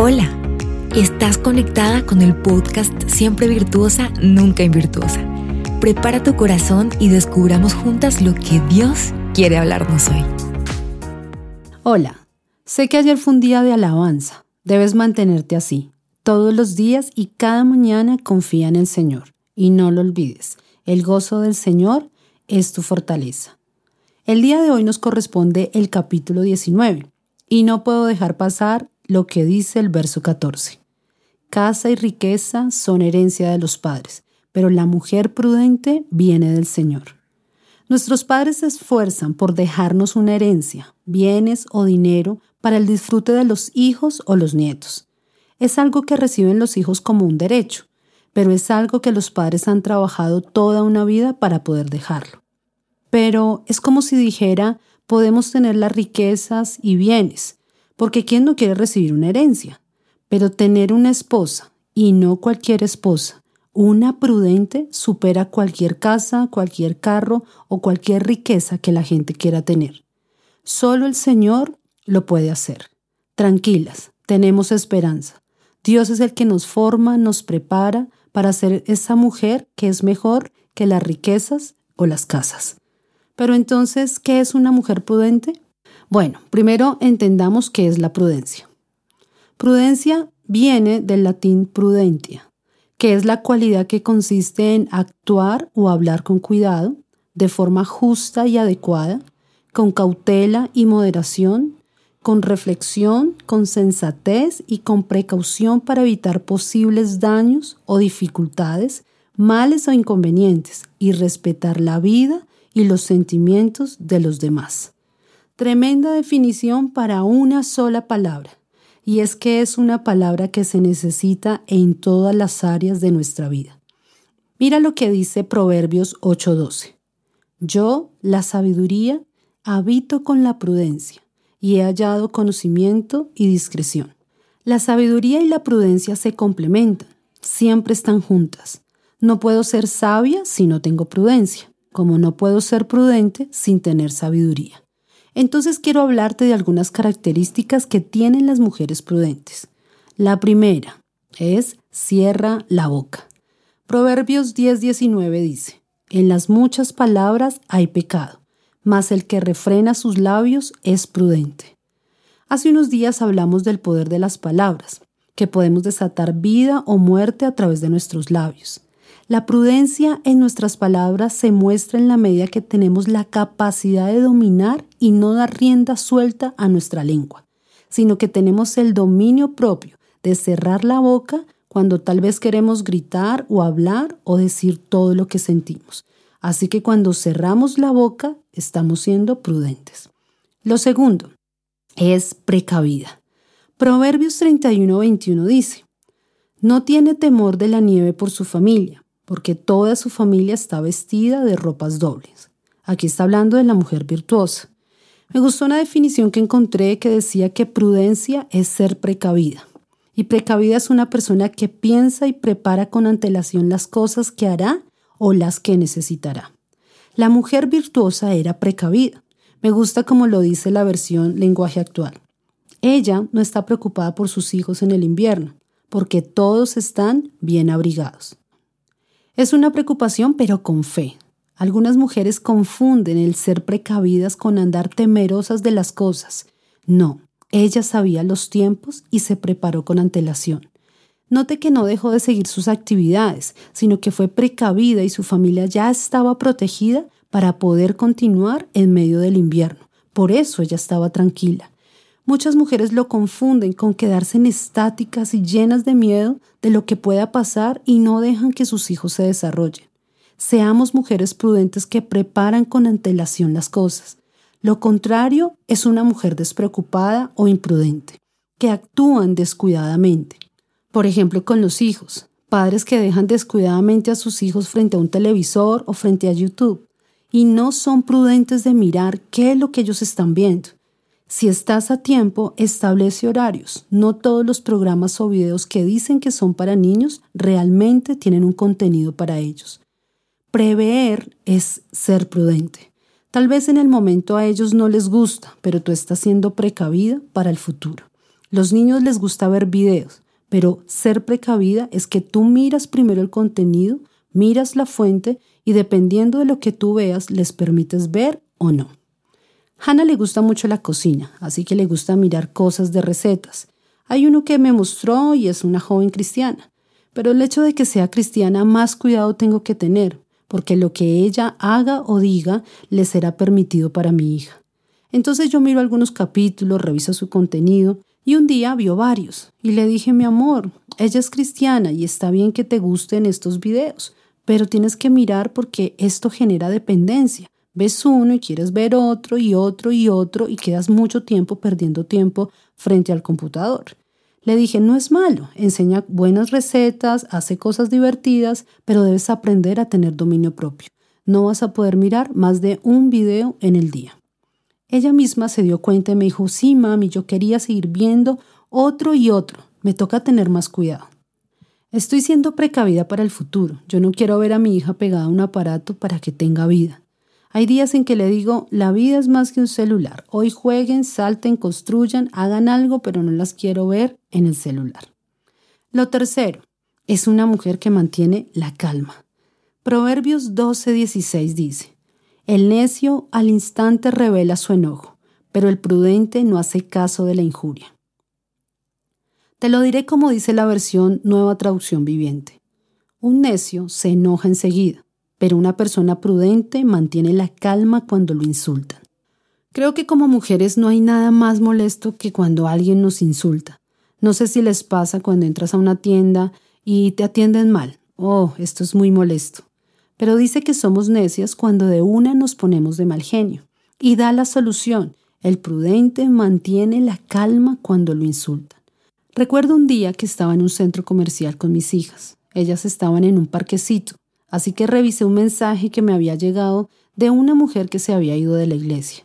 Hola, estás conectada con el podcast Siempre Virtuosa, Nunca Invirtuosa. Prepara tu corazón y descubramos juntas lo que Dios quiere hablarnos hoy. Hola, sé que ayer fue un día de alabanza. Debes mantenerte así. Todos los días y cada mañana confía en el Señor. Y no lo olvides, el gozo del Señor es tu fortaleza. El día de hoy nos corresponde el capítulo 19 y no puedo dejar pasar lo que dice el verso 14. Casa y riqueza son herencia de los padres, pero la mujer prudente viene del Señor. Nuestros padres se esfuerzan por dejarnos una herencia, bienes o dinero para el disfrute de los hijos o los nietos. Es algo que reciben los hijos como un derecho, pero es algo que los padres han trabajado toda una vida para poder dejarlo. Pero es como si dijera, podemos tener las riquezas y bienes, porque ¿quién no quiere recibir una herencia? Pero tener una esposa, y no cualquier esposa, una prudente supera cualquier casa, cualquier carro o cualquier riqueza que la gente quiera tener. Solo el Señor lo puede hacer. Tranquilas, tenemos esperanza. Dios es el que nos forma, nos prepara para ser esa mujer que es mejor que las riquezas o las casas. Pero entonces, ¿qué es una mujer prudente? Bueno, primero entendamos qué es la prudencia. Prudencia viene del latín prudentia, que es la cualidad que consiste en actuar o hablar con cuidado, de forma justa y adecuada, con cautela y moderación, con reflexión, con sensatez y con precaución para evitar posibles daños o dificultades, males o inconvenientes, y respetar la vida y los sentimientos de los demás. Tremenda definición para una sola palabra. Y es que es una palabra que se necesita en todas las áreas de nuestra vida. Mira lo que dice Proverbios 8:12. Yo, la sabiduría, habito con la prudencia y he hallado conocimiento y discreción. La sabiduría y la prudencia se complementan, siempre están juntas. No puedo ser sabia si no tengo prudencia, como no puedo ser prudente sin tener sabiduría. Entonces quiero hablarte de algunas características que tienen las mujeres prudentes. La primera es cierra la boca. Proverbios 10:19 dice, En las muchas palabras hay pecado, mas el que refrena sus labios es prudente. Hace unos días hablamos del poder de las palabras, que podemos desatar vida o muerte a través de nuestros labios. La prudencia en nuestras palabras se muestra en la medida que tenemos la capacidad de dominar y no dar rienda suelta a nuestra lengua, sino que tenemos el dominio propio de cerrar la boca cuando tal vez queremos gritar o hablar o decir todo lo que sentimos. Así que cuando cerramos la boca estamos siendo prudentes. Lo segundo es precavida. Proverbios 31-21 dice, No tiene temor de la nieve por su familia, porque toda su familia está vestida de ropas dobles. Aquí está hablando de la mujer virtuosa. Me gustó una definición que encontré que decía que prudencia es ser precavida. Y precavida es una persona que piensa y prepara con antelación las cosas que hará o las que necesitará. La mujer virtuosa era precavida. Me gusta como lo dice la versión lenguaje actual. Ella no está preocupada por sus hijos en el invierno, porque todos están bien abrigados. Es una preocupación, pero con fe. Algunas mujeres confunden el ser precavidas con andar temerosas de las cosas. No, ella sabía los tiempos y se preparó con antelación. Note que no dejó de seguir sus actividades, sino que fue precavida y su familia ya estaba protegida para poder continuar en medio del invierno. Por eso ella estaba tranquila. Muchas mujeres lo confunden con quedarse en estáticas y llenas de miedo de lo que pueda pasar y no dejan que sus hijos se desarrollen. Seamos mujeres prudentes que preparan con antelación las cosas. Lo contrario es una mujer despreocupada o imprudente, que actúan descuidadamente. Por ejemplo, con los hijos, padres que dejan descuidadamente a sus hijos frente a un televisor o frente a YouTube y no son prudentes de mirar qué es lo que ellos están viendo si estás a tiempo, establece horarios. No todos los programas o videos que dicen que son para niños realmente tienen un contenido para ellos. Prever es ser prudente. Tal vez en el momento a ellos no les gusta, pero tú estás siendo precavida para el futuro. Los niños les gusta ver videos, pero ser precavida es que tú miras primero el contenido, miras la fuente y dependiendo de lo que tú veas les permites ver o no. Hannah le gusta mucho la cocina, así que le gusta mirar cosas de recetas. Hay uno que me mostró y es una joven cristiana, pero el hecho de que sea cristiana más cuidado tengo que tener, porque lo que ella haga o diga le será permitido para mi hija. Entonces yo miro algunos capítulos, reviso su contenido y un día vio varios y le dije, mi amor, ella es cristiana y está bien que te gusten estos videos, pero tienes que mirar porque esto genera dependencia. Ves uno y quieres ver otro y otro y otro y quedas mucho tiempo perdiendo tiempo frente al computador. Le dije, no es malo, enseña buenas recetas, hace cosas divertidas, pero debes aprender a tener dominio propio. No vas a poder mirar más de un video en el día. Ella misma se dio cuenta y me dijo, sí, mami, yo quería seguir viendo otro y otro. Me toca tener más cuidado. Estoy siendo precavida para el futuro. Yo no quiero ver a mi hija pegada a un aparato para que tenga vida. Hay días en que le digo, la vida es más que un celular. Hoy jueguen, salten, construyan, hagan algo, pero no las quiero ver en el celular. Lo tercero, es una mujer que mantiene la calma. Proverbios 12:16 dice, El necio al instante revela su enojo, pero el prudente no hace caso de la injuria. Te lo diré como dice la versión Nueva Traducción Viviente. Un necio se enoja enseguida, pero una persona prudente mantiene la calma cuando lo insultan. Creo que como mujeres no hay nada más molesto que cuando alguien nos insulta. No sé si les pasa cuando entras a una tienda y te atienden mal. Oh, esto es muy molesto. Pero dice que somos necias cuando de una nos ponemos de mal genio. Y da la solución. El prudente mantiene la calma cuando lo insultan. Recuerdo un día que estaba en un centro comercial con mis hijas. Ellas estaban en un parquecito así que revisé un mensaje que me había llegado de una mujer que se había ido de la iglesia.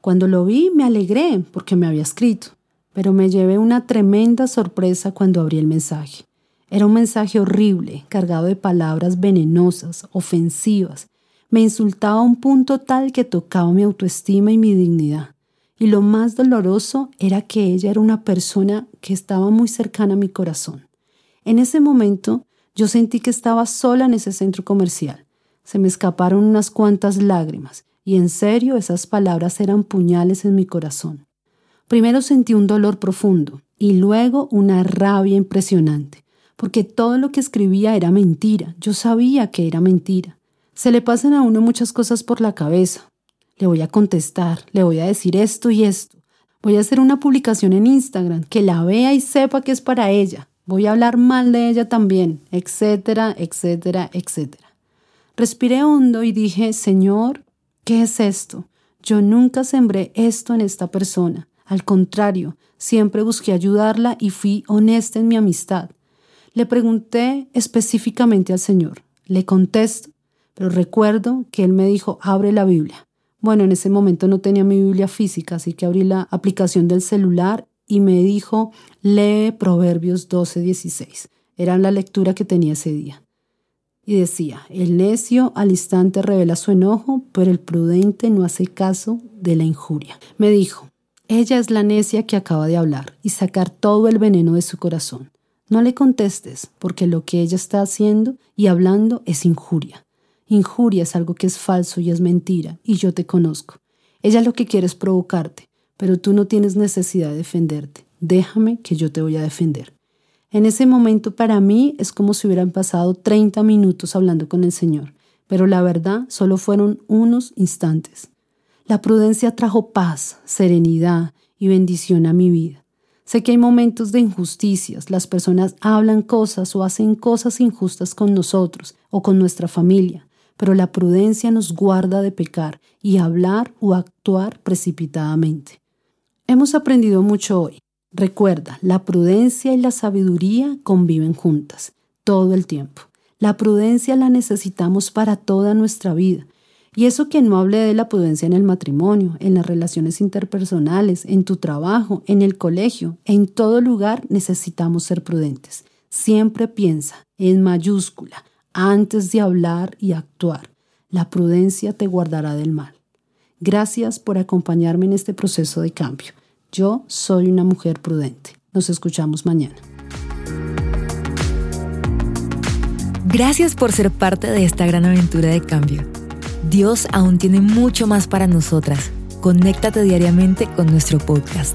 Cuando lo vi me alegré porque me había escrito, pero me llevé una tremenda sorpresa cuando abrí el mensaje. Era un mensaje horrible, cargado de palabras venenosas, ofensivas. Me insultaba a un punto tal que tocaba mi autoestima y mi dignidad. Y lo más doloroso era que ella era una persona que estaba muy cercana a mi corazón. En ese momento yo sentí que estaba sola en ese centro comercial. Se me escaparon unas cuantas lágrimas, y en serio esas palabras eran puñales en mi corazón. Primero sentí un dolor profundo y luego una rabia impresionante, porque todo lo que escribía era mentira. Yo sabía que era mentira. Se le pasan a uno muchas cosas por la cabeza. Le voy a contestar, le voy a decir esto y esto. Voy a hacer una publicación en Instagram que la vea y sepa que es para ella voy a hablar mal de ella también, etcétera, etcétera, etcétera. Respiré hondo y dije, Señor, ¿qué es esto? Yo nunca sembré esto en esta persona. Al contrario, siempre busqué ayudarla y fui honesta en mi amistad. Le pregunté específicamente al Señor. Le contesto, pero recuerdo que Él me dijo, abre la Biblia. Bueno, en ese momento no tenía mi Biblia física, así que abrí la aplicación del celular y me dijo, lee Proverbios 12, 16. Era la lectura que tenía ese día. Y decía, el necio al instante revela su enojo, pero el prudente no hace caso de la injuria. Me dijo, ella es la necia que acaba de hablar y sacar todo el veneno de su corazón. No le contestes, porque lo que ella está haciendo y hablando es injuria. Injuria es algo que es falso y es mentira, y yo te conozco. Ella lo que quiere es provocarte, pero tú no tienes necesidad de defenderte. Déjame que yo te voy a defender. En ese momento para mí es como si hubieran pasado 30 minutos hablando con el Señor, pero la verdad solo fueron unos instantes. La prudencia trajo paz, serenidad y bendición a mi vida. Sé que hay momentos de injusticias, las personas hablan cosas o hacen cosas injustas con nosotros o con nuestra familia, pero la prudencia nos guarda de pecar y hablar o actuar precipitadamente. Hemos aprendido mucho hoy. Recuerda, la prudencia y la sabiduría conviven juntas, todo el tiempo. La prudencia la necesitamos para toda nuestra vida. Y eso que no hable de la prudencia en el matrimonio, en las relaciones interpersonales, en tu trabajo, en el colegio, en todo lugar necesitamos ser prudentes. Siempre piensa en mayúscula antes de hablar y actuar. La prudencia te guardará del mal. Gracias por acompañarme en este proceso de cambio. Yo soy una mujer prudente. Nos escuchamos mañana. Gracias por ser parte de esta gran aventura de cambio. Dios aún tiene mucho más para nosotras. Conéctate diariamente con nuestro podcast.